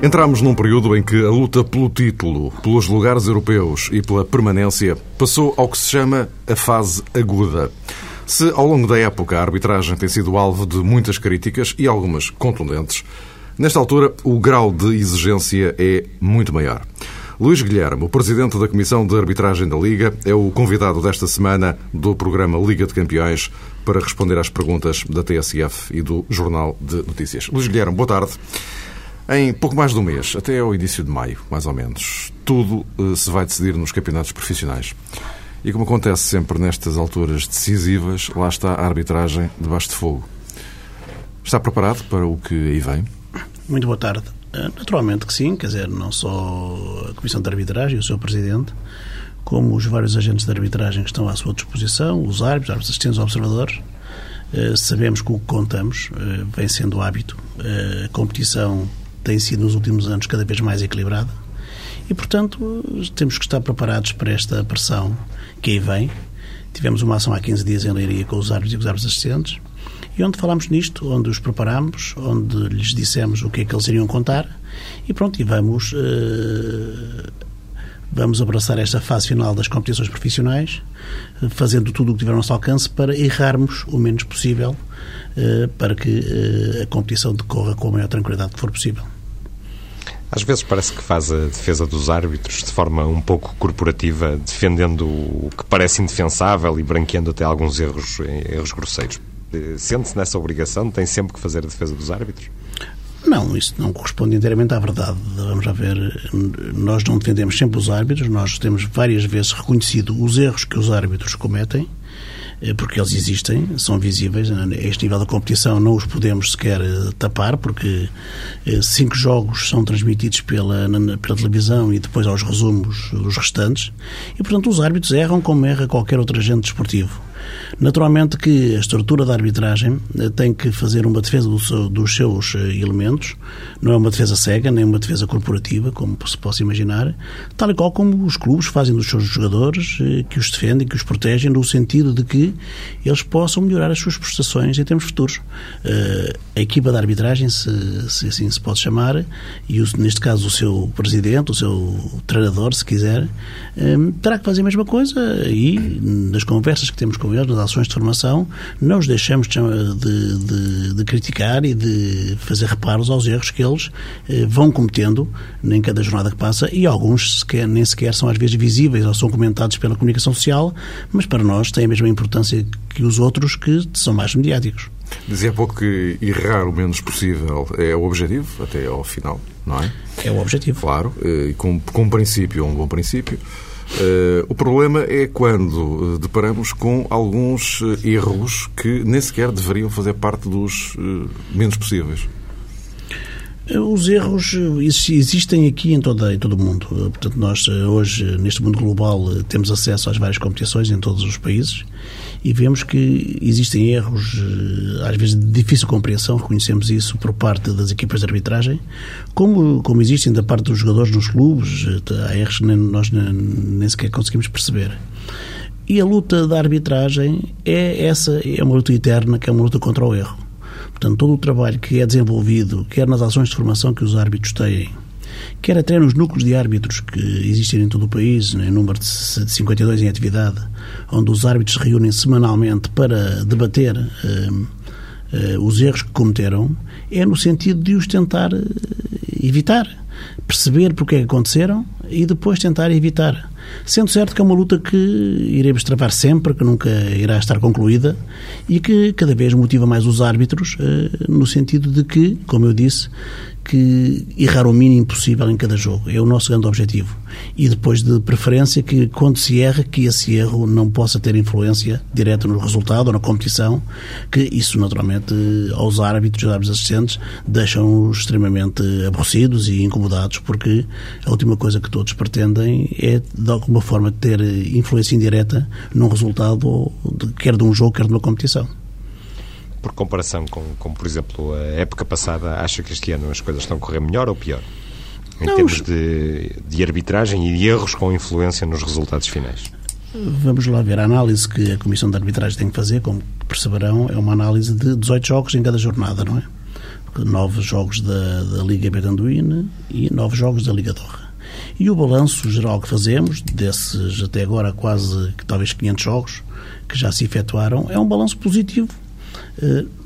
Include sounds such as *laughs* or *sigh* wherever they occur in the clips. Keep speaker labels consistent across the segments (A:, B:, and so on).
A: Entramos num período em que a luta pelo título, pelos lugares europeus e pela permanência passou ao que se chama a fase aguda. Se ao longo da época a arbitragem tem sido alvo de muitas críticas e algumas contundentes, nesta altura o grau de exigência é muito maior. Luís Guilherme, o presidente da Comissão de Arbitragem da Liga, é o convidado desta semana do programa Liga de Campeões para responder às perguntas da TSF e do Jornal de Notícias. Luís Guilherme, boa tarde. Em pouco mais de um mês, até ao início de maio, mais ou menos, tudo uh, se vai decidir nos campeonatos profissionais. E como acontece sempre nestas alturas decisivas, lá está a arbitragem debaixo de fogo. Está preparado para o que aí vem?
B: Muito boa tarde. Eh, naturalmente que sim, quer dizer, não só a Comissão de Arbitragem o seu Presidente, como os vários agentes de arbitragem que estão à sua disposição, os árbitros, árbitros assistentes, observadores, eh, sabemos que o que contamos vem sendo hábito. A competição tem sido nos últimos anos cada vez mais equilibrada e, portanto, temos que estar preparados para esta pressão que aí vem. Tivemos uma ação há 15 dias em Leiria com os árbitros e os árbitros assistentes e onde falámos nisto, onde os preparámos, onde lhes dissemos o que é que eles iriam contar e pronto, e vamos, uh, vamos abraçar esta fase final das competições profissionais, fazendo tudo o que tiver ao nosso alcance para errarmos o menos possível uh, para que uh, a competição decorra com a maior tranquilidade que for possível.
C: Às vezes parece que faz a defesa dos árbitros de forma um pouco corporativa, defendendo o que parece indefensável e branqueando até alguns erros, erros grosseiros. Sente-se nessa obrigação? Tem sempre que fazer a defesa dos árbitros?
B: Não, isso não corresponde inteiramente à verdade. Vamos a ver, nós não defendemos sempre os árbitros, nós temos várias vezes reconhecido os erros que os árbitros cometem eh, porque eles existem, são visíveis. A este nível da competição não os podemos sequer eh, tapar, porque eh, cinco jogos são transmitidos pela, pela televisão e depois aos resumos dos restantes. E, portanto, os árbitros erram como erra qualquer outro agente desportivo. Naturalmente que a estrutura da arbitragem eh, tem que fazer uma defesa dos seus eh, elementos, não é uma defesa cega, nem uma defesa corporativa, como se possa imaginar, tal e qual como os clubes fazem dos seus jogadores, eh, que os defendem, que os protegem, no sentido de que eles possam melhorar as suas prestações em termos futuros. A equipa da arbitragem, se, se assim se pode chamar, e neste caso o seu presidente, o seu treinador, se quiser, terá que fazer a mesma coisa e nas conversas que temos com eles, nas ações de formação, não os deixamos de, de, de criticar e de fazer reparos aos erros que eles eh, vão cometendo em cada jornada que passa e alguns sequer, nem sequer são às vezes visíveis ou são comentados pela comunicação social, mas para nós têm a mesma importância que os outros que são mais mediáticos.
A: Dizia há pouco que errar o menos possível é o objetivo, até ao final, não é?
B: É o objetivo.
A: Claro, e com, com um princípio, um bom princípio. Uh, o problema é quando uh, deparamos com alguns uh, erros que nem sequer deveriam fazer parte dos menos possíveis.
B: Os erros existem aqui em, toda, em todo o mundo. Portanto, nós hoje, neste mundo global, temos acesso às várias competições em todos os países e vemos que existem erros, às vezes de difícil compreensão, reconhecemos isso por parte das equipas de arbitragem, como, como existem da parte dos jogadores nos clubes, há erros que nós nem sequer conseguimos perceber. E a luta da arbitragem é essa, é uma luta eterna, que é uma luta contra o erro. Portanto, todo o trabalho que é desenvolvido, quer nas ações de formação que os árbitros têm, quer até nos núcleos de árbitros que existem em todo o país, em número de 52 em atividade, onde os árbitros se reúnem semanalmente para debater uh, uh, os erros que cometeram, é no sentido de os tentar uh, evitar, perceber porque é que aconteceram e depois tentar evitar. Sendo certo que é uma luta que iremos travar sempre, que nunca irá estar concluída e que cada vez motiva mais os árbitros, eh, no sentido de que, como eu disse, que errar o mínimo possível em cada jogo. É o nosso grande objetivo. E depois, de preferência, que quando se erra, que esse erro não possa ter influência direta no resultado ou na competição, que isso, naturalmente, aos árbitros e aos árbitros assistentes, deixam-os extremamente aborrecidos e incomodados, porque a última coisa que todos pretendem é, de alguma forma, ter influência indireta num resultado, quer de um jogo, quer de uma competição
C: por comparação com, com, por exemplo, a época passada, acha que este ano as coisas estão a correr melhor ou pior? Em Não, termos de, de arbitragem e de erros com influência nos resultados finais?
B: Vamos lá ver. A análise que a Comissão de Arbitragem tem que fazer, como perceberão, é uma análise de 18 jogos em cada jornada, não é? nove jogos da, da Liga Betanduína e nove jogos da Liga Dorra. E o balanço geral que fazemos, desses até agora quase, talvez 500 jogos que já se efetuaram, é um balanço positivo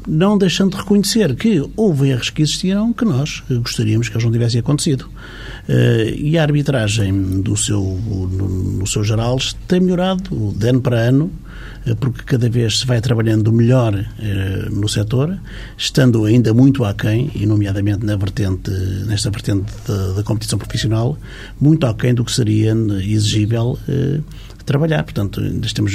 B: não deixando de reconhecer que houve erros que existiram que nós gostaríamos que eles não tivessem acontecido. Eh, e a arbitragem do seu, no, seu geral tem melhorado de ano para ano, eh, porque cada vez se vai trabalhando melhor no setor, estando ainda muito aquém, e nomeadamente na vertente, nesta vertente da, da competição profissional, muito aquém do que seria exigível trabalhar. Portanto, ainda temos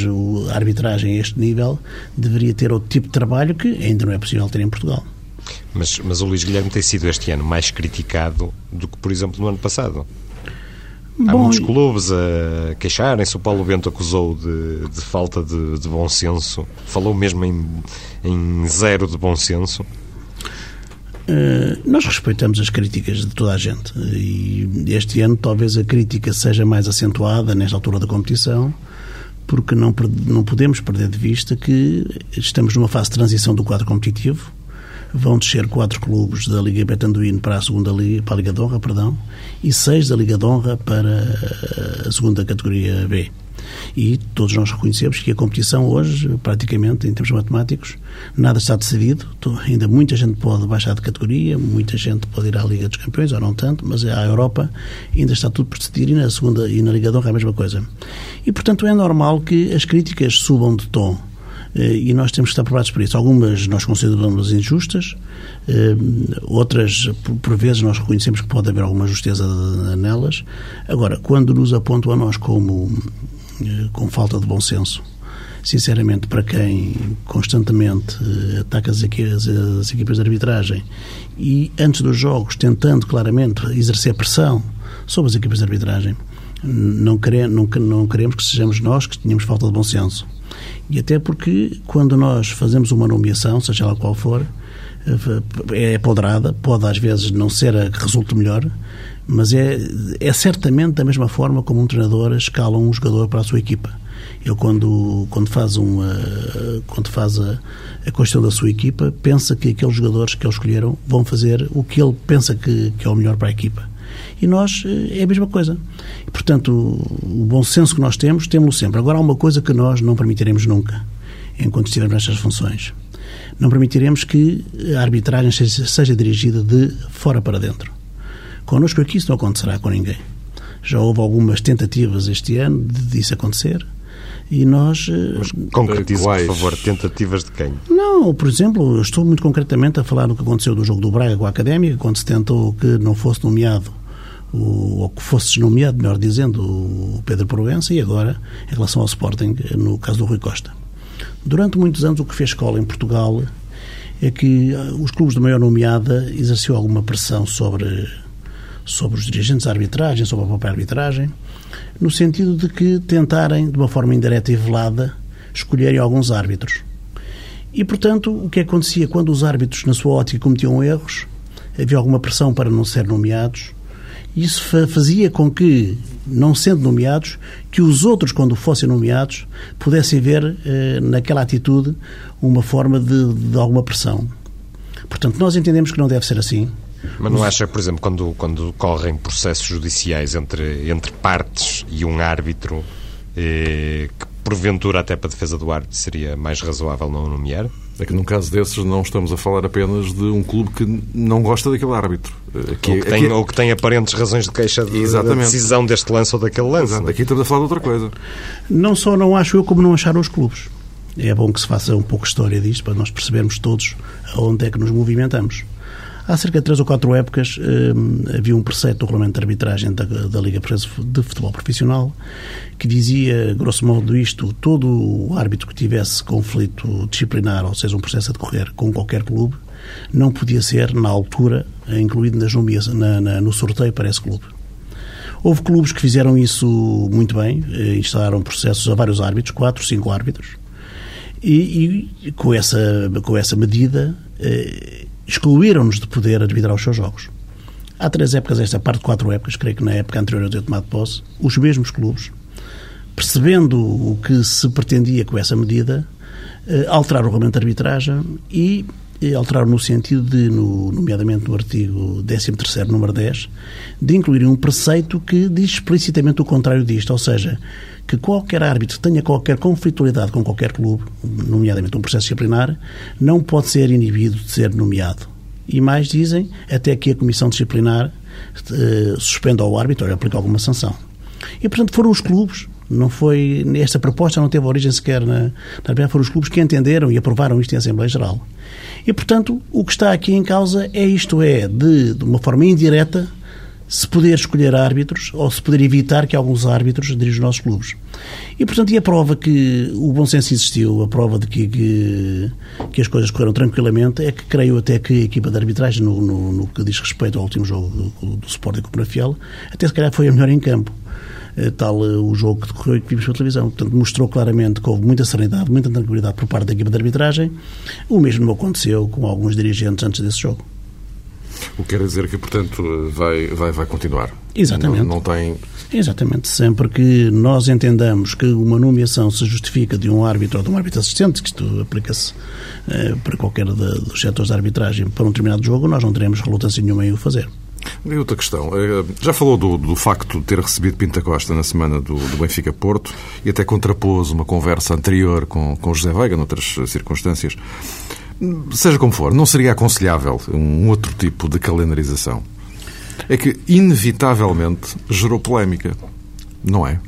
B: a arbitragem a este nível, deveria ter outro tipo de trabalho que ainda não é possível ter em Portugal.
C: Mas, mas o Luís Guilherme tem sido este ano mais criticado do que, por exemplo, no ano passado. Há Bom, muitos clubes a queixarem-se. O Paulo Bento acusou de, de falta de, de, bom senso. Falou mesmo em, em zero de bom senso.
B: Uh, nós respeitamos as críticas de toda a gente e este ano talvez a crítica seja mais acentuada nesta altura da competição porque não, não podemos perder de vista que estamos numa fase de transição do quadro competitivo vão descer quatro clubes da Liga Betanduíno para a segunda Liga, para a Liga de perdão, e seis da Liga de para a segunda categoria B. E todos nós reconhecemos que a competição hoje, praticamente, em termos matemáticos, nada está decidido. Ainda muita gente pode baixar de categoria, muita gente pode ir à Liga dos Campeões, ou não tanto, mas a Europa ainda está tudo por decidir e na segunda e na Liga de Honra é a mesma coisa. E, portanto, é normal que as críticas subam de tom eh, e nós temos que estar preparados para isso. Algumas nós consideramos injustas, eh, outras, por vezes, nós reconhecemos que pode haver alguma justeza nelas. Agora, quando nos apontam a nós como com falta de bom senso. Sinceramente, para quem constantemente eh, ataca as, equipas, as equipas de arbitragem e, antes dos jogos, tentando claramente exercer pressão sobre as equipas de arbitragem, não, queremos, não, não queremos que sejamos nós que tenhamos falta de bom senso. E até porque, quando nós fazemos uma nomeação, seja lá qual for, eh, é poderada, pode às vezes não ser a que resulte melhor, mas é, é certamente da mesma forma como um treinador escala um jogador para a sua equipa. Ele, quando, quando faz, uma, quando faz a, a questão da sua equipa, pensa que aqueles jogadores que ele escolheram vão fazer o que ele pensa que, que é o melhor para a equipa. E nós é a mesma coisa. E, portanto, o, o bom senso que nós temos, temos-lo sempre. Agora, há uma coisa que nós não permitiremos nunca, enquanto estivermos nestas funções. Não permitiremos que a arbitragem seja, seja dirigida de fora para dentro. Connosco aqui isso não acontecerá com ninguém. Já houve algumas tentativas este ano de isso acontecer e nós...
C: Eh, Mas concretize, por favor, tentativas de quem?
B: Não, por exemplo, estou muito concretamente a falar do que aconteceu do jogo do Braga com a Académica, quando se tentou que não fosse nomeado o, ou que fosse nomeado, melhor dizendo, o Pedro Provença e agora em relação ao Sporting, no caso do Rui Costa. Durante muitos anos o que fez escola em Portugal é que eh, os clubes de maior nomeada exerceu alguma pressão sobre sobre os dirigentes da arbitragem, sobre a própria arbitragem, no sentido de que tentarem, de uma forma indireta e velada, escolherem alguns árbitros. E, portanto, o que acontecia quando os árbitros, na sua ótica, cometiam erros, havia alguma pressão para não ser nomeados, e isso fazia com que, não sendo nomeados, que os outros, quando fossem nomeados, pudessem ver eh, naquela atitude uma forma de, de alguma pressão. Portanto, nós entendemos que não deve ser assim.
C: Mas não acha, por exemplo, quando, quando correm processos judiciais entre, entre partes e um árbitro, eh, que porventura até para a defesa do árbitro seria mais razoável não nomear?
A: É que num caso desses não estamos a falar apenas de um clube que não gosta daquele árbitro.
C: Aqui, ou, que tem, aqui... ou que tem aparentes razões de queixa de, da decisão deste lance ou daquele lance. Exato.
A: Aqui estamos a falar de outra coisa.
B: Não só não acho eu, como não acharam os clubes. É bom que se faça um pouco história disto para nós percebermos todos aonde é que nos movimentamos. Há cerca de três ou quatro épocas eh, havia um preceito do regulamento de arbitragem da, da Liga de Futebol Profissional que dizia, grosso modo, isto: todo árbitro que tivesse conflito disciplinar, ou seja, um processo a decorrer com qualquer clube, não podia ser, na altura, incluído nas na, na, no sorteio para esse clube. Houve clubes que fizeram isso muito bem, eh, instalaram processos a vários árbitros, quatro, cinco árbitros, e, e com, essa, com essa medida eh, excluíram-nos de poder arbitrar os seus jogos. Há três épocas, esta parte quatro épocas, creio que na época anterior a ter tomado posse, os mesmos clubes, percebendo o que se pretendia com essa medida, eh, alteraram o regulamento de arbitragem e alteraram no sentido de, no, nomeadamente no artigo 13º, número 10, de incluir um preceito que diz explicitamente o contrário disto, ou seja, que qualquer árbitro tenha qualquer conflitualidade com qualquer clube, nomeadamente um processo disciplinar, não pode ser inibido de ser nomeado. E mais dizem, até que a Comissão Disciplinar eh, suspenda ao árbitro ou aplique alguma sanção. E, portanto, foram os clubes, não foi, esta proposta não teve origem sequer na, na foram os clubes que entenderam e aprovaram isto em Assembleia Geral. E, portanto, o que está aqui em causa é isto, é, de, de uma forma indireta, se poder escolher árbitros ou se poder evitar que alguns árbitros dirigam os nossos clubes. E, portanto, e a prova que o bom senso existiu, a prova de que, que, que as coisas correram tranquilamente, é que creio até que a equipa de arbitragem, no, no, no que diz respeito ao último jogo do, do Sporting com o Penafiel, até se calhar foi a melhor em campo eh, tal eh, o jogo que decorreu e que vimos pela televisão. Portanto, mostrou claramente que houve muita serenidade, muita tranquilidade por parte da equipa de arbitragem. O mesmo aconteceu com alguns dirigentes antes desse jogo.
A: O que quer dizer que, portanto, vai, vai, vai continuar.
B: Exatamente.
A: Não, não tem.
B: Exatamente. Sempre que nós entendamos que uma nomeação se justifica de um árbitro ou de um árbitro assistente, que isto aplica-se eh, para qualquer de, dos setores de arbitragem para um determinado jogo, nós não teremos relutância nenhuma em o fazer.
A: E outra questão. Eh, já falou do, do, facto de ter recebido Pinta Costa na semana do, do Benfica Porto e até contrapôs uma conversa anterior com, com José Veiga, noutras circunstâncias. Seja como for, não seria aconselhável um outro tipo de calendarização? É que, inevitavelmente, gerou polémica, não é?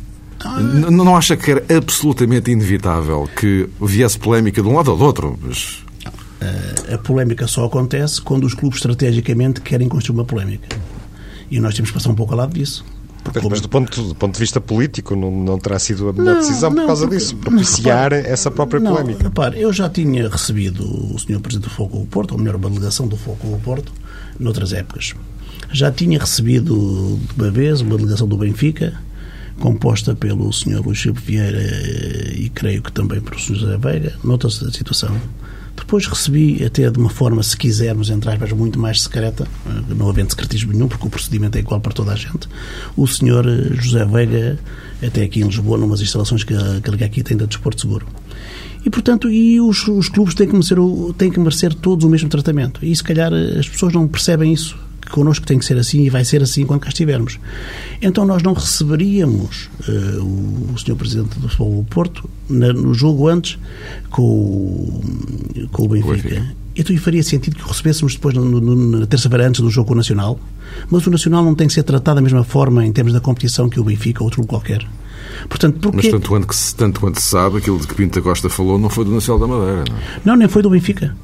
A: Não acha que era absolutamente inevitável que viesse polémica de um lado ou do outro? Mas...
B: A polémica só acontece quando os clubes estrategicamente querem construir uma polémica. E nós temos que passar um pouco ao lado disso.
C: Mas do ponto, do ponto de vista político não, não terá sido a melhor não, decisão não, por causa porque, disso, propiciar repare, essa própria não, polémica.
B: Repare, eu já tinha recebido o Sr. Presidente do Foco do Porto, ou melhor, uma delegação do Foco do Porto, noutras épocas. Já tinha recebido de uma vez uma delegação do Benfica, composta pelo Sr. Luís Chico Vieira e creio que também pelo Sr. José Veiga, noutra situação. Depois recebi, até de uma forma, se quisermos, entre aspas, muito mais secreta, eh, não havendo secretismo nenhum, porque o procedimento é igual para toda a gente, o senhor eh, José Veiga, até aqui em Lisboa, numas instalações que a, Liga aqui tem da Desporto Seguro. E, portanto, e os, os clubes têm que, merecer, têm que merecer todos o mesmo tratamento. E, se calhar, as pessoas não percebem isso que connosco tem que ser assim e vai ser assim quando cá estivermos. Então nós não receberíamos uh, o, o Sr. Presidente do Futebol do Porto na, no jogo antes com o, com o Benfica. Então faria sentido que o recebêssemos depois no, no, na terça-feira antes do jogo com o Nacional, mas o Nacional não tem que ser tratado da mesma forma em termos da competição que o Benfica ou outro qualquer.
A: Portanto, porque... Mas tanto quanto, se, tanto quanto se sabe, aquilo de que Pinta Costa falou não foi do Nacional da Madeira, não é?
B: Não, nem foi do Benfica.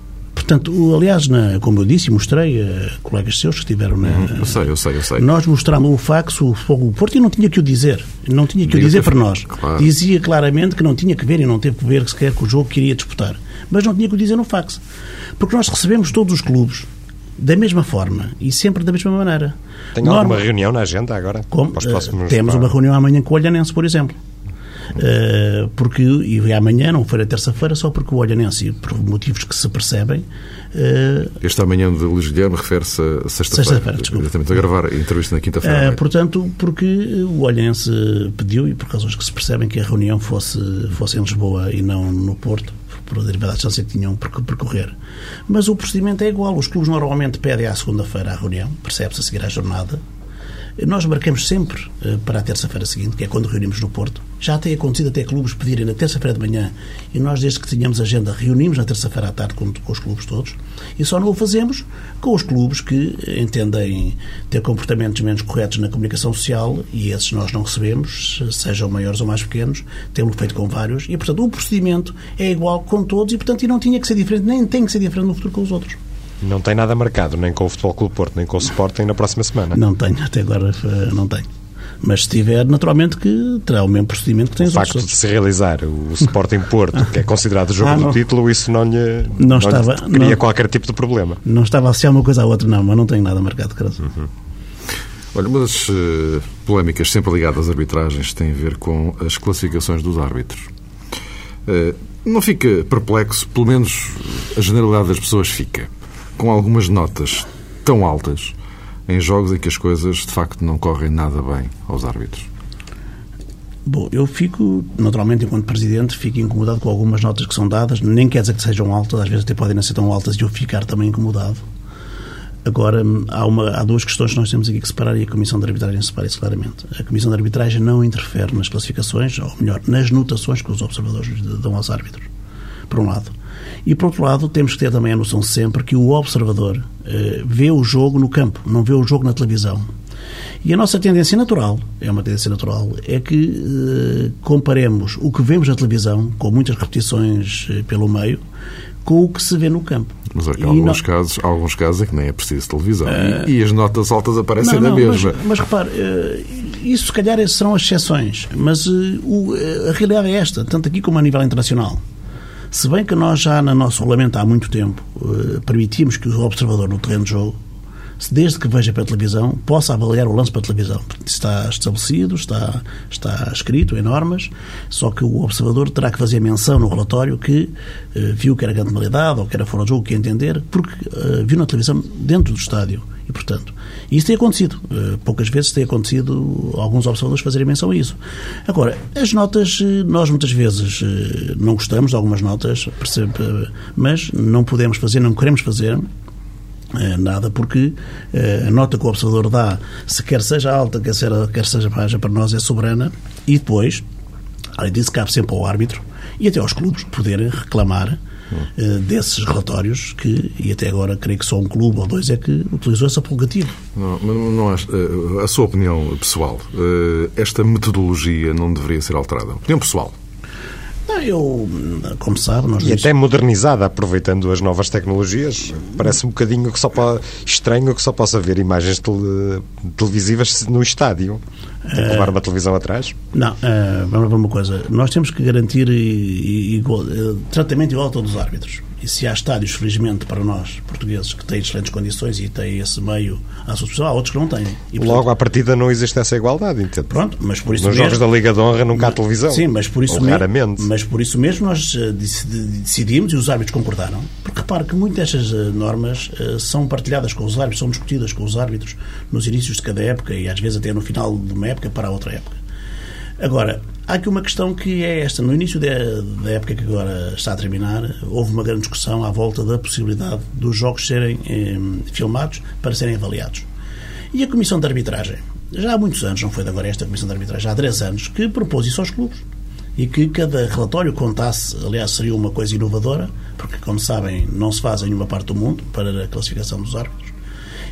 B: Portanto, aliás, na, como eu disse e mostrei a colegas seus que estiveram na. Uhum,
A: eu sei, eu sei, eu sei.
B: Nós mostramos o fax, o Fogo do Porto, e não tinha que o dizer. Não tinha que o dizer para nós. Claro. Dizia claramente que não tinha que ver e não teve que ver sequer com o jogo que iria disputar. Mas não tinha que o dizer no fax. Porque nós recebemos todos os clubes da mesma forma e sempre da mesma maneira.
C: Tem Norma... alguma reunião na agenda agora?
B: Como? Uh, temos uma reunião amanhã com o Olhanense, por exemplo. Uh, porque, e amanhã, não foi a terça-feira, só porque o Olhanense, por motivos que se percebem.
A: Uh, este amanhã de Guilherme refere-se a sexta-feira. Sexta-feira, desculpa. Exatamente, a gravar a entrevista na quinta-feira.
B: Uh, portanto, porque o Olhanense pediu, e por razões que se percebem, que a reunião fosse, fosse em Lisboa e não no Porto, por derivada da distância que tinham por percorrer. Mas o procedimento é igual. Os clubes normalmente pedem à segunda-feira a reunião, percebe-se a seguir à jornada, nós marcamos sempre uh, para a terça-feira seguinte, que é quando reunimos no Porto. Já tem acontecido até clubes pedirem na terça-feira de manhã e nós, desde que tínhamos agenda, reunimos na terça-feira à tarde com, com, os clubes todos e só não o fazemos com os clubes que entendem ter comportamentos menos corretos na comunicação social e esses nós não recebemos, sejam maiores ou mais pequenos, temos feito com vários e, portanto, o procedimento é igual com todos e, portanto, e não tinha que ser diferente, nem tem que ser diferente no futuro com os outros.
C: Não tem nada marcado, nem com o Futebol Clube Porto, nem com o Sporting na próxima semana?
B: Não tenho, até agora eh, não tenho. Mas se tiver, naturalmente que terá o mesmo procedimento que tem
C: o os
B: outros.
C: O facto de se realizar o Sporting Porto, que é considerado o jogo ah, do título, isso não lhe, não, não estava, lhe cria não, qualquer tipo de problema.
B: Não estava a associar uma coisa à outra, não, mas não tenho nada marcado, caso. Uhum.
A: Olha, uma das uh, polémicas sempre ligadas às arbitragens tem a ver com as classificações dos árbitros. Uh, não fica perplexo, pelo menos a generalidade das pessoas fica com algumas notas tão altas em jogos em que as coisas de facto não correm nada bem aos árbitros?
B: Bom, eu fico, naturalmente, enquanto Presidente, fico incomodado com algumas notas que são dadas, nem quer dizer que sejam altas, às vezes até podem não ser tão altas e eu ficar também incomodado. Agora, há, uma, há duas questões que nós temos aqui que separar e a Comissão de Arbitragem separa isso claramente. A Comissão de Arbitragem não interfere nas classificações, ou melhor, nas notações que os observadores dão aos árbitros, por um lado. E, por outro lado, temos que ter também a noção sempre que o observador eh, vê o jogo no campo, não vê o jogo na televisão. E a nossa tendência natural, é uma tendência natural, é que eh, comparemos o que vemos na televisão, com muitas repetições eh, pelo meio, com o que se vê no campo.
A: Mas há alguns, não... casos, alguns casos é que nem é preciso televisão. Uh... E, e, as notas altas aparecem não, não, na mesma.
B: Mas, mas repare, uh, isso se calhar serão as exceções, mas uh, o, a realidade é esta, tanto aqui como a nível internacional. Se bem que nós já no nosso regulamento há muito tempo permitimos que o observador no terreno de jogo desde que veja pela televisão, possa avaliar o lance pela televisão. Está estabelecido, está, está escrito em normas, só que o observador terá que fazer menção no relatório que uh, viu que era grande malidade ou que era fora de jogo, que entender, porque uh, viu na televisão dentro do estádio. E, portanto, isso tem acontecido. Uh, poucas vezes tem acontecido alguns observadores fazerem menção a isso. Agora, as notas, nós muitas vezes não gostamos de algumas notas, mas não podemos fazer, não queremos fazer nada, porque a nota que o observador dá, se quer seja alta, quer, ser, quer seja baixa, para nós é soberana, e depois, além disso, cabe sempre ao árbitro e até aos clubes poderem reclamar uh, desses relatórios que, e até agora creio que só um clube ou dois é que utilizou essa prerrogativa.
A: Não, não, não, a sua opinião pessoal, esta metodologia não deveria ser alterada? Opinião pessoal?
B: Eu, como sabe... Nós
C: e até modernizada, aproveitando as novas tecnologias. Parece um bocadinho que só pode, estranho que só possa ver imagens tele, televisivas no estádio. Tem que levar uma televisão atrás?
B: Não, uh, vamos ver uma coisa. Nós temos que garantir igual, uh, tratamento igual a todos os árbitros. E se há estádios, felizmente, para nós, portugueses, que têm excelentes condições e têm esse meio à sua disposição, há outros que não têm.
C: E, portanto, Logo, à partida, não existe essa igualdade, entende?
B: Pronto, mas por isso
C: Nos
B: mesmo,
C: jogos da Liga de Honra nunca há televisão.
B: Sim, mas por isso, mesmo,
C: raramente.
B: mas por isso mesmo nós eh, decidimos e os árbitros concordaram. Porque repare que muitas destas eh, normas uh, são partilhadas com os árbitros, são discutidas com os árbitros nos inícios de cada época e às vezes até no final de uma época para a outra época. Agora, há aqui uma questão que é esta. No início da, época que agora está a terminar, houve uma grande discussão à volta da possibilidade dos jogos serem eh, filmados para serem avaliados. E a Comissão de Arbitragem, já há muitos anos, não foi de agora esta Comissão de Arbitragem, há 10 anos, que propôs isso aos clubes. E que cada relatório contasse, aliás, seria uma coisa inovadora, porque, como sabem, não se faz em nenhuma parte do mundo para a classificação dos árbitros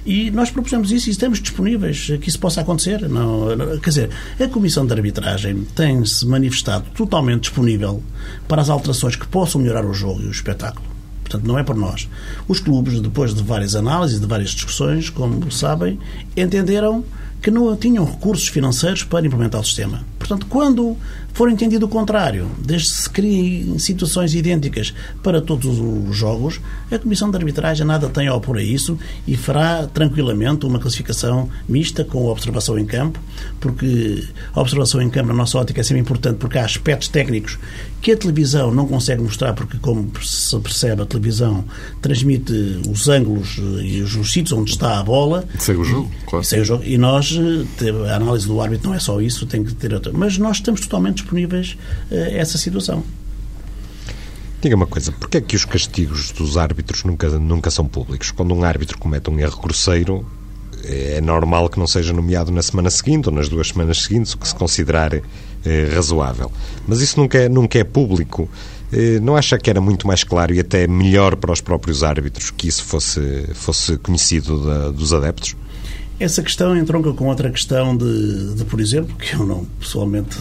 B: e nós propusemos isso e estamos disponíveis que isso possa acontecer. Não, quer dizer, a Comissão de Arbitragem tem-se manifestado totalmente disponível para as alterações que possam melhorar o jogo e o espetáculo. Portanto, não é por nós. Os clubes, depois de várias análises, de várias discussões, como sabem, entenderam que não tinham recursos financeiros para implementar o sistema. Portanto, quando for entendido o contrário, desde que se criem situações idênticas para todos os jogos, a Comissão de Arbitragem nada tem a opor a isso e fará tranquilamente uma classificação mista com a observação em campo, porque a observação em campo, na nossa ótica, é sempre importante porque há aspectos técnicos que a televisão não consegue mostrar, porque, como se percebe, a televisão transmite os ângulos e os, os sítios onde está a bola.
A: Segue o jogo, claro.
B: E, o jogo. e nós, a análise do árbitro não é só isso, tem que ter outra. Mas nós estamos totalmente disponíveis a essa situação.
C: Diga uma coisa, porquê é que os castigos dos árbitros nunca, nunca são públicos? Quando um árbitro comete um erro grosseiro, é normal que não seja nomeado na semana seguinte ou nas duas semanas seguintes, o que se considerar eh, razoável. Mas isso nunca é, nunca é público. Eh, não acha que era muito mais claro e até melhor para os próprios árbitros que isso fosse, fosse conhecido da, dos adeptos?
B: Essa questão entronca com outra questão de, de, por exemplo, que eu não pessoalmente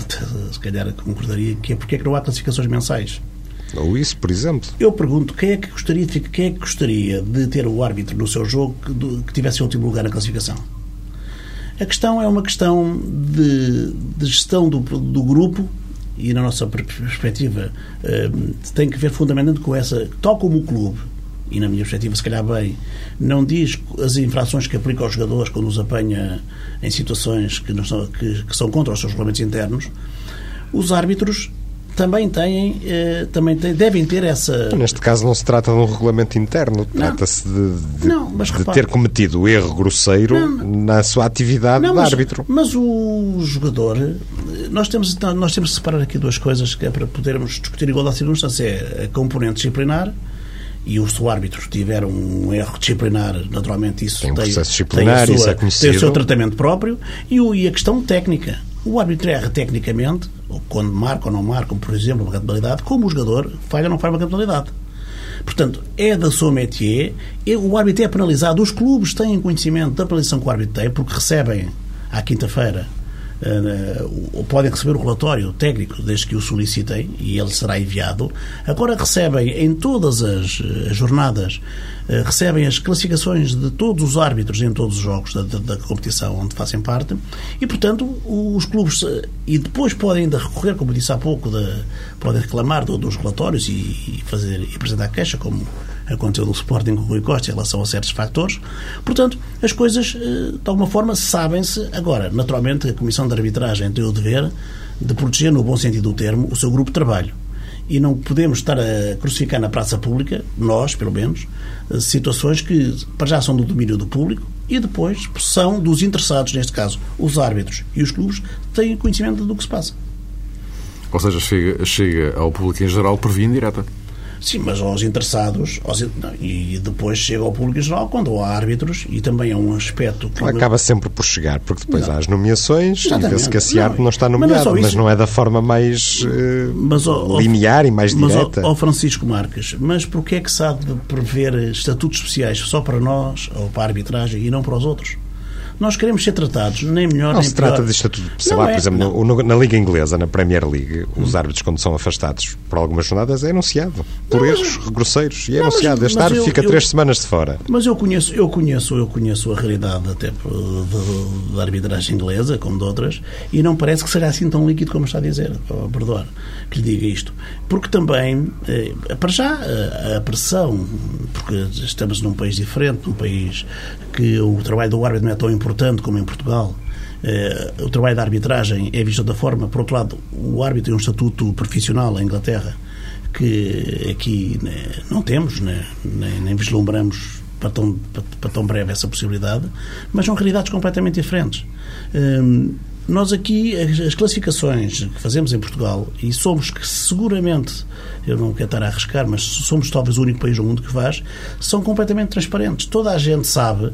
B: se calhar concordaria, que é porque é que não há classificações mensais.
C: Ou isso, por exemplo.
B: Eu pergunto, quem é que gostaria de, quem é que gostaria de ter o árbitro no seu jogo que, que tivesse em último lugar na classificação? A questão é uma questão de, de gestão do, do grupo e na nossa perspectiva eh, tem que ver fundamentalmente com essa, tal como o clube e na minha perspectiva, se calhar bem, não diz as infrações que aplica aos jogadores quando os apanha em situações que, são, que, que são contra os seus regulamentos internos, os árbitros também têm, eh, também têm, devem ter essa.
C: Neste caso não se trata de um regulamento interno, trata-se de, de, não, de ter cometido erro grosseiro não, na sua atividade
B: não,
C: de
B: mas,
C: árbitro.
B: Mas o jogador nós temos, nós temos que separar aqui duas coisas que é para podermos discutir igualdade de circunstância. É a componente disciplinar e o, se o árbitro tiver um erro disciplinar, naturalmente isso
C: tem, um
B: tem,
C: disciplinar,
B: tem,
C: sua, é
B: tem, o seu tratamento próprio e, o, e a questão técnica. O árbitro erra tecnicamente, ou quando marca ou não marca, por exemplo, uma capitalidade, como o jogador falha ou não falha uma capitalidade. Portanto, é da sua métier, o árbitro é penalizado, os clubes têm conhecimento da penalização que o árbitro tem, porque recebem à quinta-feira uh, podem receber o relatório técnico desde que o solicitem e ele será enviado. Agora recebem em todas as, as jornadas uh, recebem as classificações de todos os árbitros em todos os jogos da, da, da competição onde fazem parte e, portanto, os clubes uh, e depois podem ainda recorrer, como disse há pouco, de, podem reclamar do, dos relatórios e, e, fazer e apresentar queixa, como aconteceu no Sporting com o Rui Costa em relação a certos fatores. Portanto, as coisas, de alguma forma, sabem-se. Agora, naturalmente, a Comissão de Arbitragem tem o dever de proteger, no bom sentido do termo, o seu grupo de trabalho. E não podemos estar a crucificar na praça pública, nós, pelo menos, situações que, para já, são do domínio do público e depois são dos interessados, neste caso, os árbitros e os clubes, têm conhecimento do que se passa.
A: Ou seja, chega, chega ao público em geral por via indireta.
B: Sim, mas aos interessados aos, não, e depois chega ao público em geral quando há árbitros e também é um aspecto que...
C: Acaba sempre por chegar, porque depois não. há as nomeações Exatamente. e vê-se que esse árbitro não, está nomeado, mas, não, é mas não é da forma mais uh, mas, linear e mais direta.
B: Mas, ó, Francisco Marques, mas porquê é que de prever estatutos especiais só para nós ou para a arbitragem e não para os outros? Nós queremos ser tratados nem melhor
C: não
B: nem
C: se trata de estatuto, sei lá, é, por exemplo, no, na Liga Inglesa, na Premier League, hum. os árbitros, quando são afastados por algumas jornadas, é anunciado por não, erros mas, grosseiros e é não, anunciado. Mas, este mas árbitro eu, fica eu, três semanas de fora.
B: Mas eu conheço, eu conheço, eu conheço a realidade até da arbitragem inglesa, como de outras, e não parece que seja assim tão líquido como está a dizer. Perdoar que lhe diga isto. Porque também, eh, para já, a, a pressão, porque estamos num país diferente, num país que o trabalho do árbitro não é tão importante como em Portugal. Eh, o trabalho da arbitragem é visto da forma, por outro lado, o árbitro tem um estatuto profissional em Inglaterra que aqui né, não temos, né, nem, nem vislumbramos para tão, para, tão breve essa possibilidade, mas são realidades completamente diferentes. Hum, nós aqui, as classificações que fazemos em Portugal, e somos que seguramente, eu não quero estar a arriscar, mas somos talvez o único país do mundo que faz, são completamente transparentes. Toda a gente sabe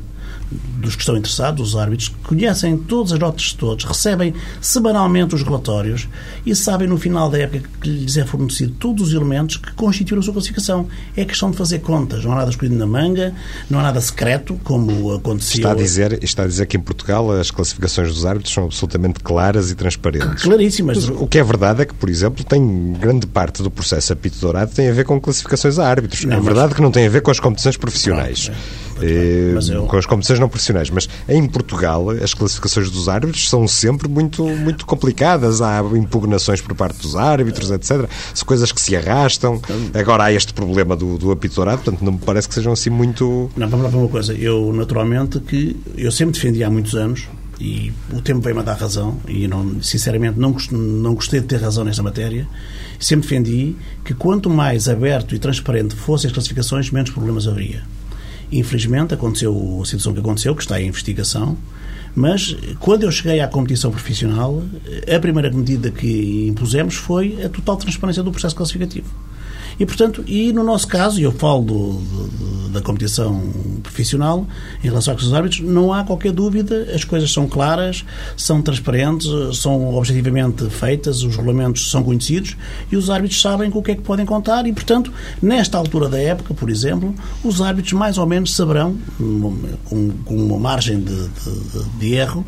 B: dos que estão interessados, os árbitros, conhecem todas as notas de todos, recebem semanalmente os relatórios e sabem no final da época que lhes é fornecido todos os elementos que constituem a sua classificação. É questão de fazer contas, não há nada escolhido na manga, não há nada secreto, como aconteceu.
C: Está a dizer, está a dizer que em Portugal as classificações dos árbitros são absolutamente claras e transparentes.
B: Claríssimas.
C: Mas o que é verdade é que, por exemplo, tem grande parte do processo apito dourado tem a ver com classificações a árbitros. Não, é verdade mas... que não tem a ver com as competições profissionais. é. Eu... Com as competições não profissionais. Mas em Portugal, as classificações dos árbitros são sempre muito, muito complicadas. Há impugnações por parte dos árbitros, etc. São coisas que se arrastam. Agora há este problema do, do apito dourado, portanto, não me parece que sejam assim muito.
B: Não, vamos lá para uma coisa. Eu, naturalmente, que eu sempre defendi há muitos anos e o tempo veio-me a dar razão e não, sinceramente não, não gostei de ter razão nesta matéria sempre defendi que quanto mais aberto e transparente fossem as classificações menos problemas haveria Infelizmente aconteceu a situação que aconteceu, que está em investigação, mas quando eu cheguei à competição profissional, a primeira medida que impusemos foi a total transparência do processo classificativo. E, portanto, e no nosso caso, e eu falo do, do, da competição profissional, em relação aos árbitros, não há qualquer dúvida, as coisas são claras, são transparentes, são objetivamente feitas, os regulamentos são conhecidos e os árbitros sabem com o que é que podem contar e, portanto, nesta altura da época, por exemplo, os árbitros mais ou menos saberão, com, uma margem de, de, de erro,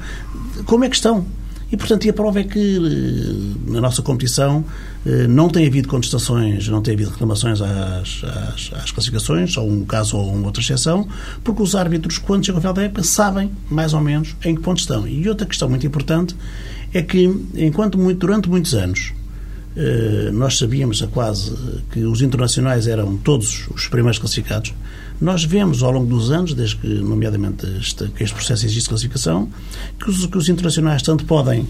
B: como é que estão. E, portanto, e a prova é que eh, na nossa competição eh, não tem havido contestações, não tem havido reclamações às, às, às classificações, só um caso ou uma outra exceção, porque os árbitros, quando chegam ao final da época, sabem mais ou menos em que ponto estão. E outra questão muito importante é que, enquanto muito, durante muitos anos eh, nós sabíamos a quase que os internacionais eram todos os primeiros classificados, nós vemos ao longo dos anos, desde que, nomeadamente, este, que este processo existe de classificação, que os, que os internacionais tanto podem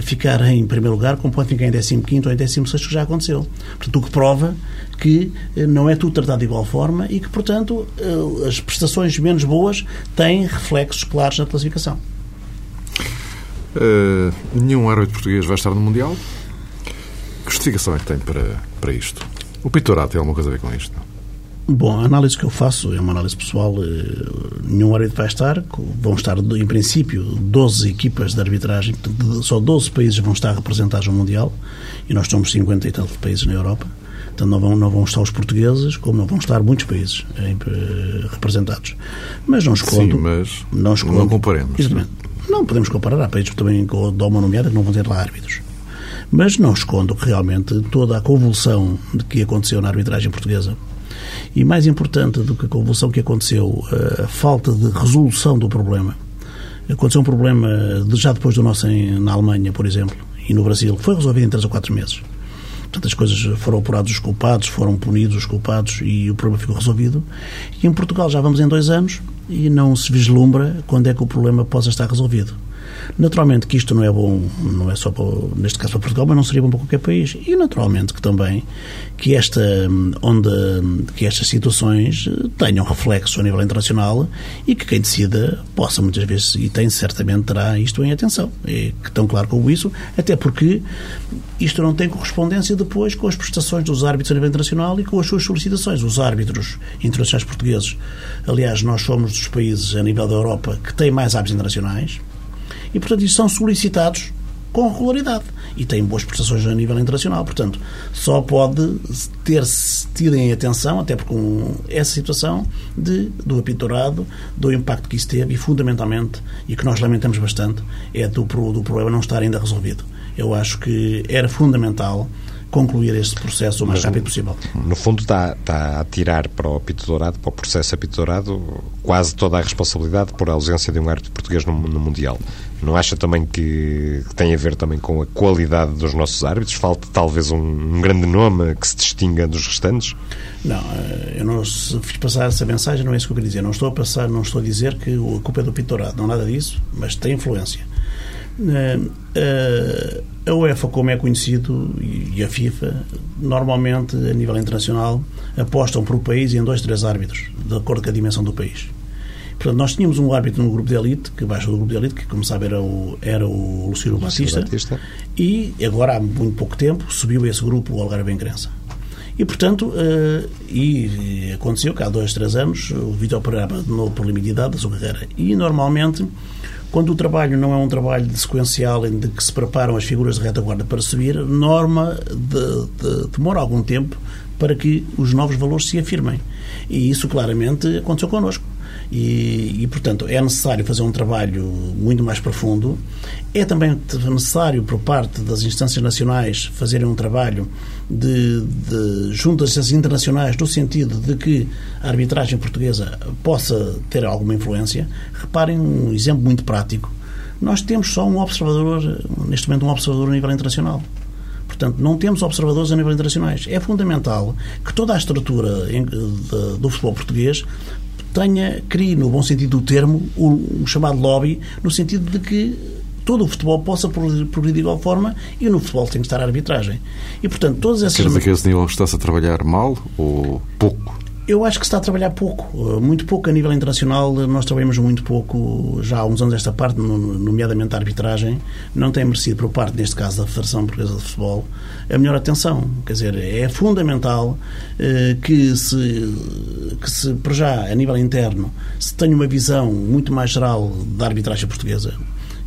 B: ficar em primeiro lugar, como podem ficar em 15 ou em 16, que já aconteceu. Portanto, o que prova que eh, não é tudo tratado de igual forma e que, portanto, eh, as prestações menos boas têm reflexos claros na classificação.
A: Uh, nenhum árbitro português vai estar no Mundial. Que justificação é que tem para, para isto? O Pitorato tem alguma coisa a ver com isto?
B: Bom, a análise que eu faço é uma análise pessoal. Eh, nenhum árbitro vai estar. Vão estar, em princípio, 12 equipas de arbitragem. Só 12 países vão estar representados no Mundial. E nós somos 50 e tantos países na Europa. Portanto, não vão, não vão estar os portugues, como não vão estar muitos países em, eh, representados. Mas não escondo.
A: Sim, mas não, escondo, não comparemos.
B: Exatamente. Não podemos comparar. Há países também com dou uma nomeada que não vão ter lá árbitros. Mas não escondo que realmente toda a convulsão que aconteceu na arbitragem portuguesa e mais importante do que a convulsão que aconteceu, a falta de resolução do problema. Aconteceu um problema já depois do nosso em, na Alemanha, por exemplo, e no Brasil, foi resolvido em três ou quatro meses. Portanto, as coisas foram apurados os culpados, foram punidos os culpados e o problema ficou resolvido. E em Portugal já vamos em dois anos e não se vislumbra quando é que o problema possa estar resolvido. Naturalmente que isto não é bom, não é só para, neste caso para Portugal, mas não seria bom para qualquer país. E naturalmente que também que esta onda, que estas situações tenham reflexo a nível internacional e que quem decida possa muitas vezes, e tem certamente, terá isto em atenção. É tão claro como isso, até porque isto não tem correspondência depois com as prestações dos árbitros a nível internacional e com as suas solicitações. Os árbitros internacionais portugueses, aliás, nós somos dos países a nível da Europa que têm mais árbitros internacionais, e, portanto, isso são solicitados com regularidade e têm boas prestações a nível internacional. Portanto, só pode ter-se tido em atenção, até porque um, essa situação de, do apitorado, do impacto que isso teve e, fundamentalmente, e que nós lamentamos bastante, é do, do problema não estar ainda resolvido. Eu acho que era fundamental concluir este processo o mais Mas, rápido possível.
C: No fundo, está, está a tirar para o apito dourado, para o processo apito dourado, quase toda a responsabilidade por a ausência de um árbitro português no, no Mundial. Não acha também que, que, tem a ver também com a qualidade dos nossos árbitros? Falta talvez um, um grande nome que se distinga dos restantes?
B: Não, eh, eu não fiz passar essa mensagem, não é isso que eu queria dizer. Não estou a passar, não estou a dizer que a culpa é do Pitorado, não nada disso, mas tem influência. Eh, eh, a UEFA, como é conhecido, e a FIFA, normalmente, a nível internacional, apostam por o país em dois, três árbitros, de acordo com a dimensão do país. Portanto, nós tínhamos um árbitro no grupo de elite, que baixa do grupo de elite, que, como sabe, era o, era o Lucílio Batista, Batista, e agora, há muito pouco tempo, subiu esse grupo o Algarve Crença. E, portanto, uh, e aconteceu que há dois, três anos o Vitor Pereira abandonou por limite de idade da sua carreira. E, normalmente, quando o trabalho não é um trabalho de sequencial em que se preparam as figuras de retaguarda para subir, norma de, de, demora algum tempo para que os novos valores se afirmem. E isso claramente aconteceu connosco. E, e, portanto, é necessário fazer um trabalho muito mais profundo. É também necessário, por parte das instâncias nacionais, fazerem um trabalho de, de, instâncias internacionais, no sentido de que a arbitragem portuguesa possa ter alguma influência. Reparem um exemplo muito prático. Nós temos só um observador, neste momento, um observador a nível internacional. Portanto, não temos observadores a nível internacionais. É fundamental que toda a estrutura do futebol português tenha, crie, no bom sentido do termo, o, chamado lobby, no sentido de que todo o futebol possa progredir de igual forma e no futebol tem que estar a arbitragem. E, portanto, todas essas...
A: Quer dizer que esse nível está-se a trabalhar mal ou pouco?
B: Eu acho que se está a trabalhar pouco, eh, muito pouco a nível internacional. Nós trabalhamos muito pouco já há uns anos esta parte, nomeadamente a arbitragem, não tem merecido por parte, neste caso, da Federação Portuguesa de Futebol, a melhor atenção. Quer dizer, é fundamental eh, que se, que se, por já, a nível interno, se tenha uma visão muito mais geral da arbitragem portuguesa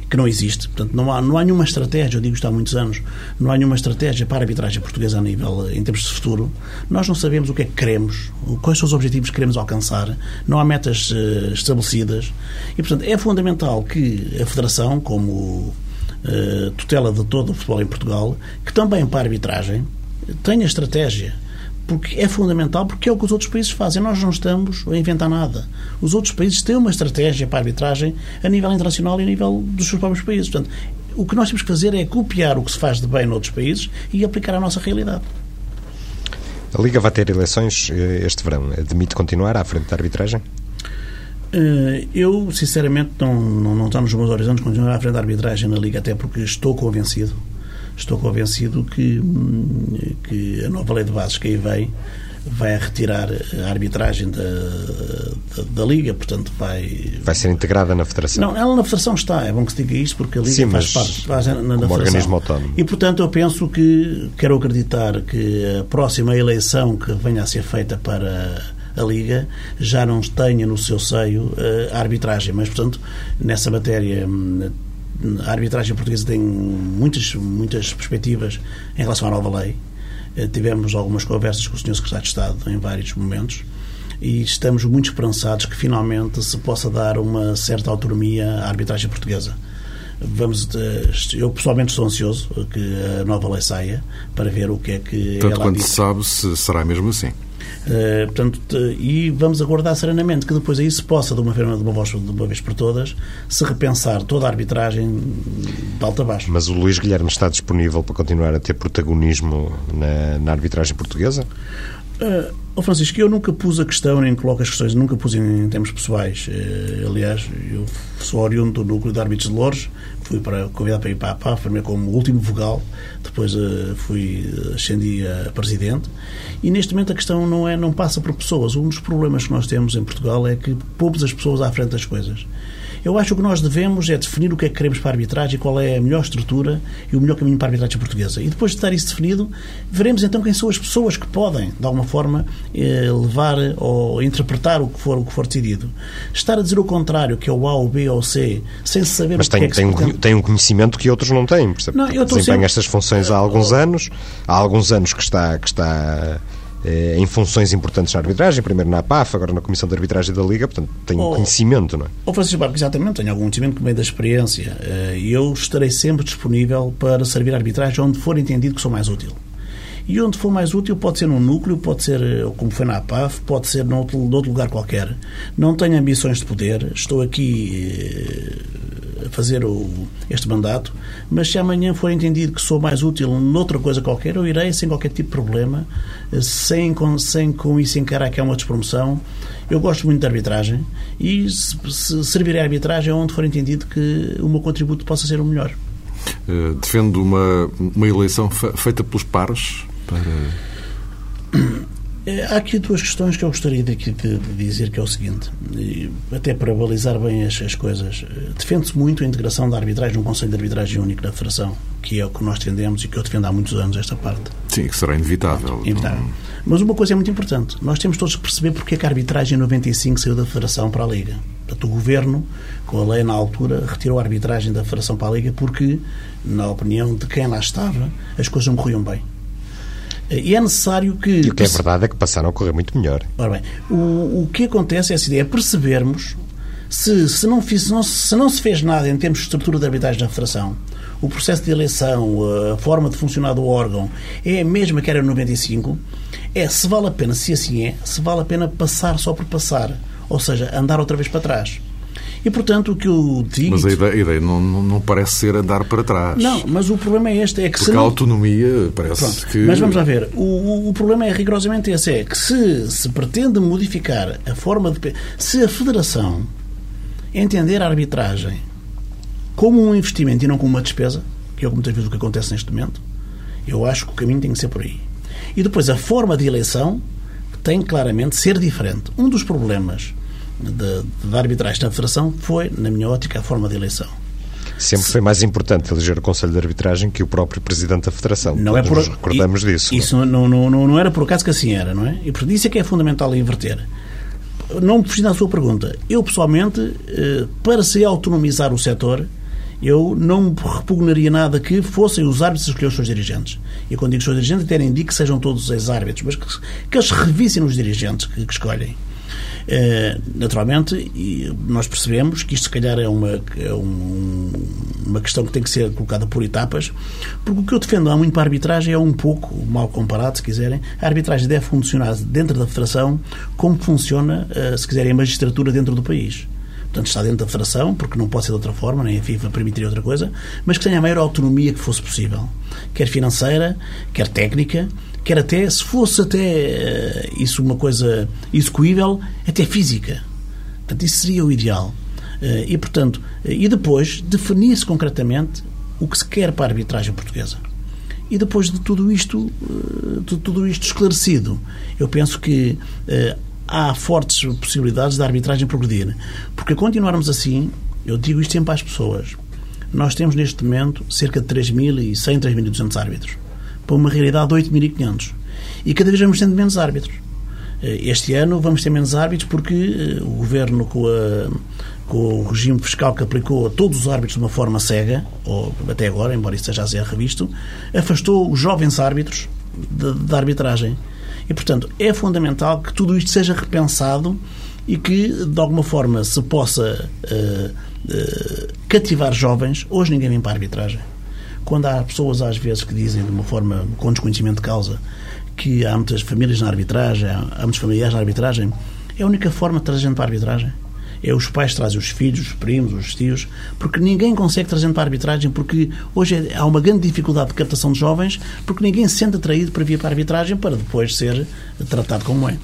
B: que não existe. Portanto, não há, não há nenhuma estratégia, eu digo isto há muitos anos, não há nenhuma estratégia para a arbitragem portuguesa a nível, em termos de futuro. Nós não sabemos o que é que queremos, quais são os objetivos que queremos alcançar, não há metas uh, estabelecidas. E, portanto, é fundamental que a Federação, como uh, tutela de todo o futebol em Portugal, que também para a arbitragem tenha estratégia porque é fundamental, porque é o que os outros países fazem. Nós não estamos a inventar nada. Os outros países têm uma estratégia para a arbitragem a nível internacional e a nível dos seus próprios países. Portanto, o que nós temos que fazer é copiar o que se faz de bem noutros países e aplicar à nossa realidade.
C: A Liga vai ter eleições eh, este verão. Admite continuar à frente da arbitragem?
B: Eh, eu, sinceramente, não, não, não está nos meus horizontes continuar à frente da arbitragem na Liga, até porque estou convencido estou convencido que, que a nova lei de bases que aí vem vai retirar a arbitragem da, da, da, Liga, portanto vai...
C: Vai ser integrada na Federação?
B: Não, ela na Federação está, é bom que se diga isto, porque a Liga Sim, faz parte faz na, na,
C: como organismo autónomo.
B: E, portanto, eu penso que, quero acreditar que a próxima eleição que venha a ser feita para a Liga já não tenha no seu seio eh, a arbitragem, mas, portanto, nessa matéria hum, a arbitragem portuguesa tem muitas, muitas perspectivas em relação à nova lei eh, tivemos algumas conversas com o Sr. Secretário de Estado em vários momentos e estamos muito esperançados que finalmente se possa dar uma certa autonomia à arbitragem portuguesa. Vamos, eh, eu pessoalmente estou ansioso que a nova lei saia para ver o que é que
A: Tanto
B: ela
A: quanto se sabe, se será mesmo assim.
B: Uh, portanto, e vamos aguardar serenamente que depois aí se possa, de uma, de uma, voz, de uma vez por todas, se repensar toda a arbitragem de alta a baixo.
C: Mas o Luís Guilherme está disponível para continuar a ter protagonismo na, na arbitragem portuguesa?
B: Uh, Francisco, eu nunca pus a questão, nem coloco as questões, nunca pus em, termos pessoais. Uh, aliás, eu sou oriundo do núcleo de árbitros de Lourdes, fui para, convidado para ir para a PAF, primeiro como último vogal, depois uh, fui, ascendi a presidente. E neste momento a questão não, é, não passa por pessoas. Um dos problemas que nós temos em Portugal é que pomos as pessoas à frente das coisas. Eu acho que o que nós devemos é definir o que é que queremos para a arbitragem, qual é a melhor estrutura e o melhor caminho para a arbitragem portuguesa. E depois de estar isso definido, veremos então quem são as pessoas que podem, de alguma forma, eh, levar ou interpretar o que for, o que for decidido. Estar a dizer o contrário, que é o A, o B ou o C, sem saber
C: Mas
B: o que
C: tem,
B: é que
C: tem, um, tem um conhecimento que outros não têm. Percebe? Não, eu desempenha sempre... estas funções há alguns anos, há alguns anos que está, que está eh, em funções importantes na arbitragem, primeiro na APAF, agora na Comissão de Arbitragem da Liga, portanto tem oh, conhecimento, não é?
B: Oh, Francisco Barco, exatamente, tenho algum conhecimento que vem da experiência eh, e eu estarei sempre disponível para servir a arbitragem onde for entendido que sou mais útil. E onde for mais útil pode ser num núcleo, pode ser, eh, como foi na APAF, pode ser noutro, noutro lugar qualquer. Não tenho ambições de poder, estou aqui a fazer o, este mandato, mas se amanhã for entendido que sou mais útil noutra coisa qualquer, eu irei sem qualquer tipo de problema, sem, com, sem com isso encarar que é uma despromoção. Eu gosto muito de arbitragem e se, se servirei a arbitragem onde for entendido que o meu contributo possa ser o melhor.
A: Uh, defendo uma, uma eleição feita pelos pares para
B: há aqui duas questões que eu gostaria de, de dizer, que é o seguinte, até para balizar bem as, as coisas. Defende-se muito a integração da arbitragem num Conselho de Arbitragem Único da Federação, que é o que nós defendemos e que eu defendo há muitos anos esta parte.
A: Sim, que será inevitável.
B: inevitável. Mas uma coisa é muito importante. Nós temos todos que perceber porque é que a arbitragem em 95 saiu da Federação para a Liga. Portanto, o Governo, com a lei na altura, retirou a arbitragem da Federação para a Liga porque, na opinião de quem lá estava, as coisas não corriam bem. E é necessário que.
C: E o que é verdade é que passaram a correr muito melhor.
B: Ora bem, o, o que acontece é essa ideia, é percebermos se, se, não fiz, se, não, se não se fez nada em termos de estrutura de arbitragem da Federação, o processo de eleição, a forma de funcionar do órgão é a mesma que era no 95, é se vale a pena, se assim é, se vale a pena passar só por passar. Ou seja, andar outra vez para trás. E, portanto, o que eu digo...
A: Mas a ideia, a ideia não, não, parece ser andar para trás.
B: Não, mas o problema é este. É que
A: Porque não... a autonomia parece Pronto, que...
B: Mas vamos lá ver. O, o problema é rigorosamente esse. É que se se pretende modificar a forma de... Se a Federação entender a arbitragem como um investimento e não como uma despesa, que é muitas vezes o que acontece neste momento, eu acho que o caminho tem que ser por aí. E depois a forma de eleição tem claramente ser diferente. Um dos problemas da arbitragem da Federação foi, na minha ótica, a forma de eleição.
C: Sempre foi mais importante eleger o Conselho de Arbitragem que o próprio Presidente da Federação.
B: Não é por...
C: Nos recordamos
B: e,
C: disso.
B: Isso não, não, não, não, era por acaso que assim era, não é? E por isso é que é fundamental inverter. Não me fugindo à sua pergunta. Eu, pessoalmente, eh, para se autonomizar o setor, eu não repugnaria nada que fossem os árbitros a escolher os seus dirigentes. E quando digo os seus dirigentes, até nem digo que sejam todos os ex-árbitros, mas que, que eles revissem os dirigentes que, que escolhem. Eh, naturalmente, nós percebemos que isto, se calhar, é uma, é um, uma questão que tem que ser colocada por etapas, porque o que eu defendo há muito para a arbitragem é um pouco, mal comparado, se quiserem, a arbitragem deve funcionar dentro da Federação como funciona, eh, se quiserem, a magistratura dentro do país. Portanto está dentro da federação, porque não pode ser de outra forma, nem a FIFA permitiria outra coisa, mas que tenha a maior autonomia que fosse possível, quer financeira, quer técnica, quer até, se fosse até eh, isso uma coisa execuível, até física. Portanto, isso seria o ideal. Eh, e, portanto, eh, e depois definir-se concretamente o que se quer para a arbitragem portuguesa. E depois de tudo isto, de tudo isto esclarecido, eu penso que há fortes possibilidades da arbitragem progredir. Porque continuarmos assim, eu digo isto sempre às pessoas, nós temos neste momento cerca de 3.100, 3.200 árbitros, para uma realidade de 8.500. E cada vez vamos tendo menos árbitros. Este ano vamos ter menos árbitros porque o Governo, com a com o regime fiscal que aplicou a todos os árbitros de uma forma cega, ou até agora, embora isso esteja a ser revisto, afastou os jovens árbitros da arbitragem. E, portanto, é fundamental que tudo isto seja repensado e que, de alguma forma, se possa uh, uh, cativar jovens. Hoje ninguém vem para a arbitragem. Quando há pessoas, às vezes, que dizem de uma forma com desconhecimento de causa que há muitas famílias na arbitragem, há muitos familiares na arbitragem, é a única forma de trazer gente para a arbitragem é os pais que trazem os filhos, os primos, os tios, porque ninguém consegue trazer para a arbitragem, porque hoje há uma grande dificuldade de captação de jovens, porque ninguém se sente atraído para vir para a arbitragem para depois ser tratado como é.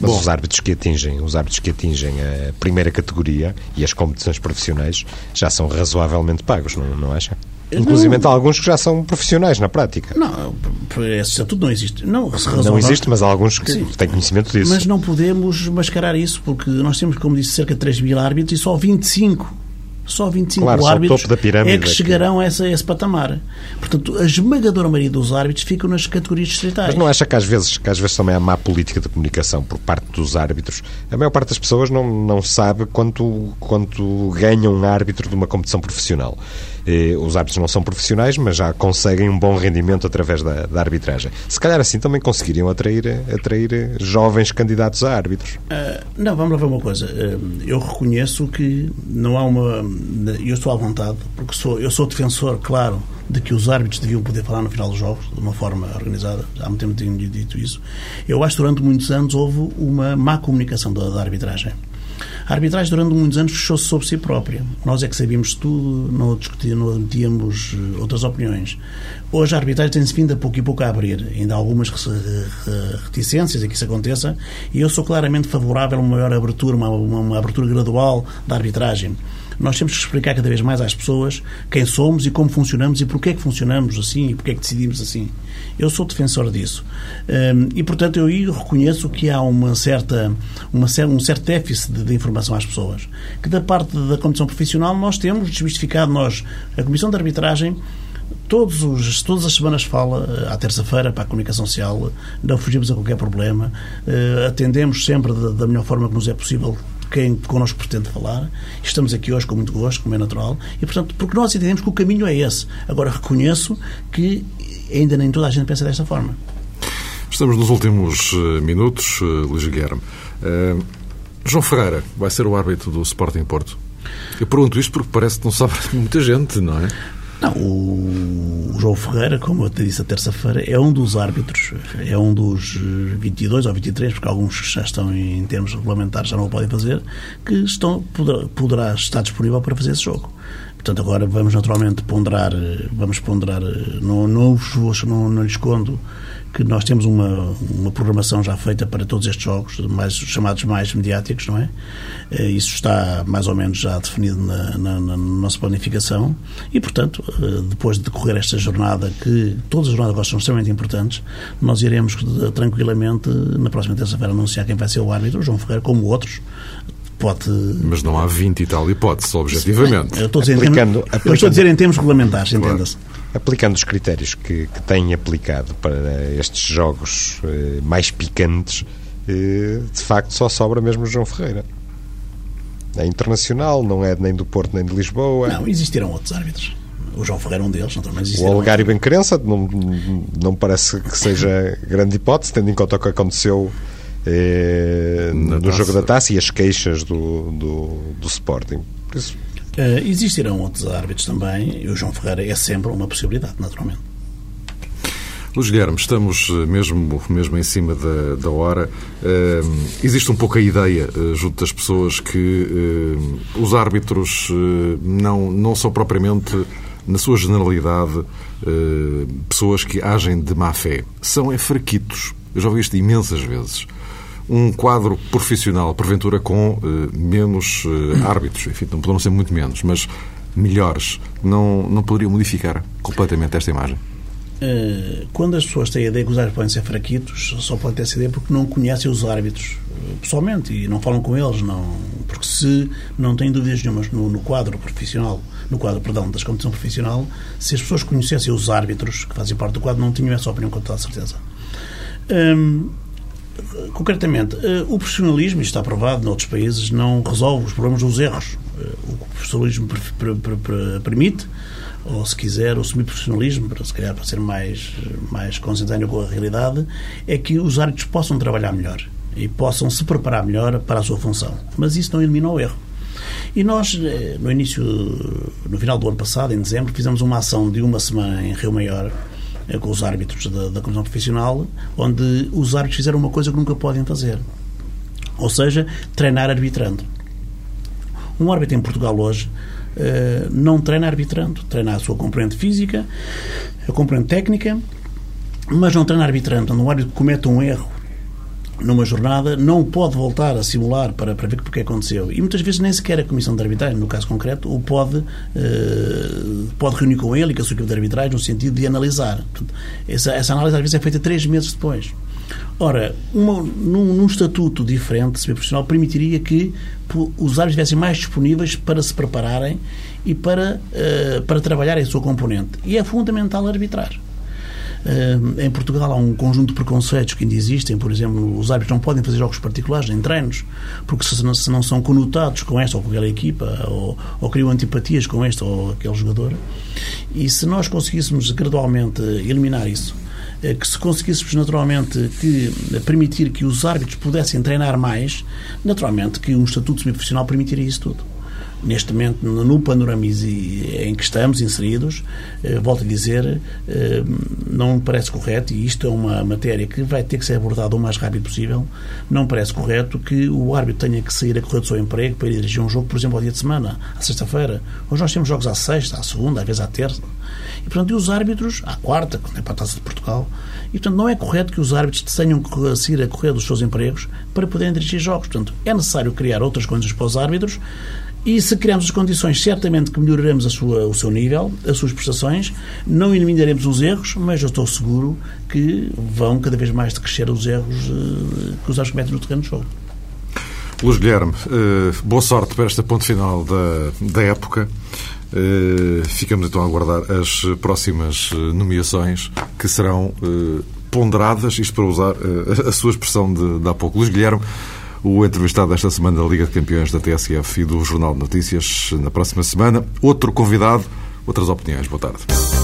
C: Mas Bom. os árbitros que atingem, os árbitros que atingem a primeira categoria e as competições profissionais já são razoavelmente pagos, não, não acha? Inclusive há alguns que já são profissionais na prática.
B: Não, esse estatuto não existe. Não,
C: não existe, mas há alguns que Sim. têm conhecimento disso.
B: Mas não podemos mascarar isso, porque nós temos, como disse, cerca de 3 mil árbitros e só 25 só 25
C: claro,
B: árbitros
C: da pirâmide
B: é que chegarão a esse, a esse patamar. Portanto, a esmagadora maioria dos árbitros ficam nas categorias distritais.
C: Mas não acha que às vezes, que às vezes também há má política de comunicação por parte dos árbitros? A maior parte das pessoas não, não sabe quanto, quanto ganha um árbitro de uma competição profissional. Eh, os árbitros não são profissionais, mas já conseguem um bom rendimento através da, da arbitragem. Se calhar assim também conseguiriam atrair, atrair jovens candidatos a árbitros.
B: Uh, não, vamos lá ver uma coisa. Uh, eu reconheço que não há uma. Eu estou à vontade, porque sou, eu sou defensor, claro, de que os árbitros deviam poder falar no final dos jogos de uma forma organizada. Há muito tempo tenho dito isso. Eu acho que durante muitos anos houve uma má comunicação da, da arbitragem. A arbitragem, durante muitos anos, fechou-se sobre si própria. Nós é que sabíamos tudo, não discutíamos, não tínhamos eh, outras opiniões. Hoje a arbitragem tem-se vindo a pouco e pouco a abrir. Ainda há algumas reticências a que isso aconteça e eu sou claramente favorável a uma maior abertura, uma, uma abertura gradual da arbitragem nós temos que explicar cada vez mais às pessoas quem somos e como funcionamos e porquê é que funcionamos assim e porquê é que decidimos assim. Eu sou defensor disso. Hum, e, portanto, eu reconheço que há uma certa, uma, um certo déficit de, de informação às pessoas. Que da parte da Comissão Profissional nós temos desmistificado, nós, a Comissão de Arbitragem, todos os, todas as semanas fala, eh, à terça-feira, para a comunicação social, não fugimos a qualquer problema, eh, atendemos sempre da, da melhor forma que nos é possível quem connosco pretende falar. Estamos aqui hoje com muito gosto, como é natural, e portanto, porque nós entendemos que o caminho é esse. Agora, reconheço que ainda nem toda a gente pensa desta forma.
A: Estamos nos últimos eh, minutos, eh, Luís Guilherme. Uh, João Ferreira vai ser o árbitro do Sporting Porto. Eu pergunto isto porque parece que não sabe *laughs* muita gente, não é?
B: Não, o João Ferreira, como eu te disse a terça-feira, é um dos árbitros, é um dos 22 ou 23, porque alguns já estão em termos regulamentares, já não o podem fazer, que estão, poderá, poderá estar disponível para fazer esse jogo. Portanto, agora vamos naturalmente ponderar, vamos ponderar, não, não, não, não lhe escondo que nós temos uma, uma programação já feita para todos estes jogos, mais, chamados mais mediáticos, não é? Eh, isso está mais ou menos já definido na, na, na nossa planificação e, portanto, eh, depois de decorrer esta jornada, que todas as jornadas são extremamente importantes, nós iremos eh, tranquilamente, na próxima terça-feira, anunciar quem vai ser o árbitro, João Ferreira, como outros, pode.
A: Mas não há 20 e tal hipóteses, objetivamente.
B: Eu estou a dizer, aplicando, termos, aplicando, eu estou a dizer em termos regulamentares, claro. entenda-se.
C: Aplicando os critérios que, que têm aplicado para estes jogos eh, mais picantes, eh, de facto só sobra mesmo o João Ferreira. É internacional, não é nem do Porto nem de Lisboa.
B: Não, existirão outros árbitros. O João Ferreira é um deles,
C: naturalmente. O Algário Benquerença não, não parece que seja grande hipótese, tendo em conta o que aconteceu eh, no taça. jogo da taça e as queixas do, do, do Sporting. Por isso,
B: Uh, existirão outros árbitros também, e o João Ferreira é sempre uma possibilidade, naturalmente.
A: Luís Guilherme, estamos eh, mesmo, mesmo em cima da, da hora. Uh, existe um pouco a ideia, uh, junto das pessoas, que uh, os árbitros não, não são propriamente, na sua generalidade, pessoas que agem de má fé. São é fraquitos. Eu já ouvi isto imensas vezes um quadro profissional, porventura com uh, menos uh, árbitros, enfim, não poderão ser muito menos, mas melhores, não, não poderia modificar completamente esta imagem?
B: eh, quando as pessoas têm a ideia que os árbitros podem ser fraquitos, só podem ter essa ideia porque não conhecem os árbitros eh, pessoalmente e não falam com eles, não, porque se não têm dúvidas nenhumas no, no quadro profissional, no quadro, perdão, das competição profissional, se as pessoas conhecessem os árbitros que fazem parte do quadro, não tinham essa opinião com toda a certeza. Hum, concretamente, eh, o profissionalismo, isto está provado noutros países, não resolve os problemas dos erros. O profissionalismo permite ou se quiser, o semi-profissionalismo, para se calhar para ser mais, mais consentâneo com a realidade, é que os árbitros possam trabalhar melhor e possam se preparar melhor para a sua função. Mas isso não elimina o erro. E nós, eh, no início, no final do ano passado, em dezembro, fizemos uma ação de uma semana em Rio Maior eh, com os árbitros da, da Comissão Profissional, onde os árbitros fizeram uma coisa que nunca podem fazer. Ou seja, treinar arbitrando. Um árbitro em Portugal hoje eh, não treina arbitrando. Treina a sua componente física, a componente técnica, mas não treina arbitrando. Quando um árbitro comete um erro numa jornada, não pode voltar a simular para, para ver porque aconteceu. E muitas vezes nem sequer a Comissão de Arbitragem, no caso concreto, o pode, uh, pode reunir com ele e com a sua equipe de arbitragem no sentido de analisar. Essa, essa análise às vezes é feita três meses depois. Ora, uma, num, num, estatuto diferente, semi-profissional, permitiria que os árbitros estivessem mais disponíveis para se prepararem e para, uh, para trabalhar em sua componente. E é fundamental arbitrar. Em Portugal há um conjunto de preconceitos que ainda existem, por exemplo, os árbitros não podem fazer jogos particulares nem treinos, porque se não, se não são conotados com esta ou com aquela equipa, ou, ou criam antipatias com este ou aquele jogador. E se nós conseguíssemos gradualmente eliminar isso, eh, que se conseguíssemos naturalmente que, eh, permitir que os árbitros pudessem treinar mais, naturalmente que um estatuto semiprofissional permitiria isso tudo. Neste momento, no panorama em que estamos inseridos, eh, volto a dizer, não me parece correto, e isto é uma matéria que vai ter que ser abordada o mais rápido possível, não me parece correto que o árbitro tenha que sair a correr do seu emprego para ir dirigir um jogo, por exemplo, ao dia de semana, à sexta-feira. Hoje nós temos jogos à sexta, à segunda, às vezes à terça. E, portanto, e os árbitros, à quarta, quando é para a Taça de Portugal, e, portanto, não é correto que os árbitros tenham que sair a correr dos seus empregos para poderem dirigir jogos. Portanto, é necessário criar outras condições para os árbitros e se criarmos as condições, certamente que melhoraremos a sua, o seu nível, as suas prestações, não eliminaremos os erros, mas eu estou seguro que vão cada vez mais crescer os erros eh, que os árbitros cometem no terreno de jogo.
A: Luís Guilherme, eh, boa sorte para este ponto final da, da época. Eh, ficamos então a aguardar as próximas nomeações que serão ponderadas, isto para usar a sua expressão de, de há pouco. Luís Guilherme, o entrevistado desta semana da Liga de Campeões da TSF e do Jornal de Notícias na próxima semana. Outro convidado, outras opiniões. Boa tarde.